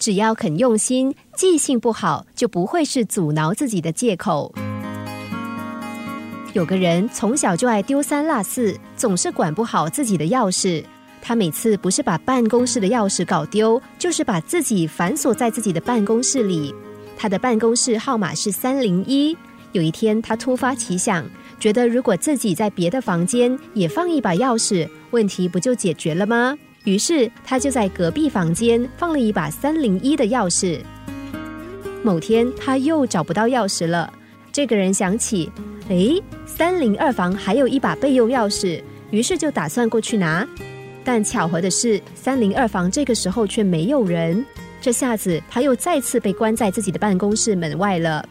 只要肯用心，记性不好就不会是阻挠自己的借口。有个人从小就爱丢三落四，总是管不好自己的钥匙。他每次不是把办公室的钥匙搞丢，就是把自己反锁在自己的办公室里。他的办公室号码是三零一。有一天，他突发奇想，觉得如果自己在别的房间也放一把钥匙，问题不就解决了吗？于是，他就在隔壁房间放了一把三零一的钥匙。某天，他又找不到钥匙了。这个人想起，哎，三零二房还有一把备用钥匙，于是就打算过去拿。但巧合的是，三零二房这个时候却没有人。这下子，他又再次被关在自己的办公室门外了。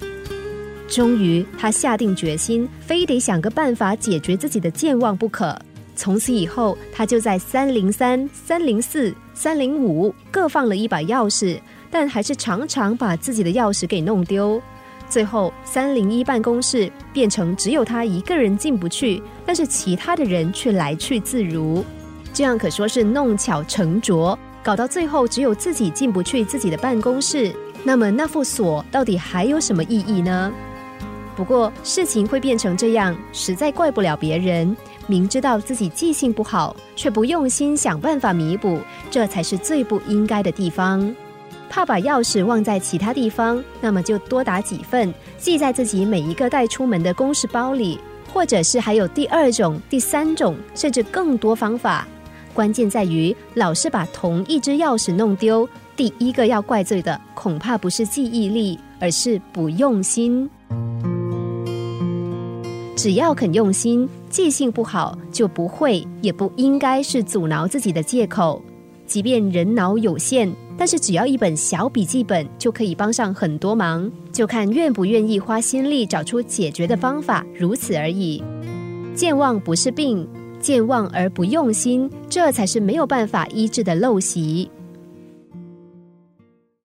终于，他下定决心，非得想个办法解决自己的健忘不可。从此以后，他就在三零三、三零四、三零五各放了一把钥匙，但还是常常把自己的钥匙给弄丢。最后，三零一办公室变成只有他一个人进不去，但是其他的人却来去自如。这样可说是弄巧成拙，搞到最后只有自己进不去自己的办公室。那么，那副锁到底还有什么意义呢？不过事情会变成这样，实在怪不了别人。明知道自己记性不好，却不用心想办法弥补，这才是最不应该的地方。怕把钥匙忘在其他地方，那么就多打几份，记在自己每一个带出门的公事包里，或者是还有第二种、第三种，甚至更多方法。关键在于，老是把同一只钥匙弄丢，第一个要怪罪的，恐怕不是记忆力，而是不用心。只要肯用心，记性不好就不会，也不应该是阻挠自己的借口。即便人脑有限，但是只要一本小笔记本就可以帮上很多忙，就看愿不愿意花心力找出解决的方法，如此而已。健忘不是病，健忘而不用心，这才是没有办法医治的陋习。